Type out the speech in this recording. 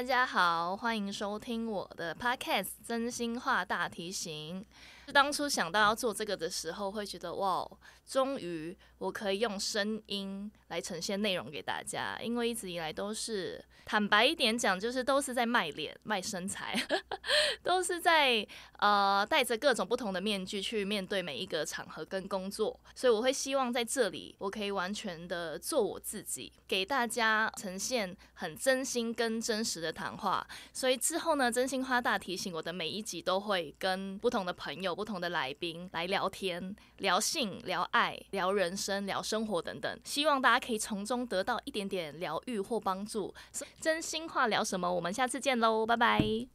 大家好，欢迎收听我的 Podcast《真心话大提醒》。当初想到要做这个的时候，会觉得哇，终于我可以用声音来呈现内容给大家。因为一直以来都是坦白一点讲，就是都是在卖脸、卖身材，都是在呃戴着各种不同的面具去面对每一个场合跟工作。所以我会希望在这里，我可以完全的做我自己，给大家呈现很真心跟真实的谈话。所以之后呢，真心话大提醒，我的每一集都会跟不同的朋友。不同的来宾来聊天，聊性、聊爱、聊人生、聊生活等等，希望大家可以从中得到一点点疗愈或帮助。真心话聊什么？我们下次见喽，拜拜。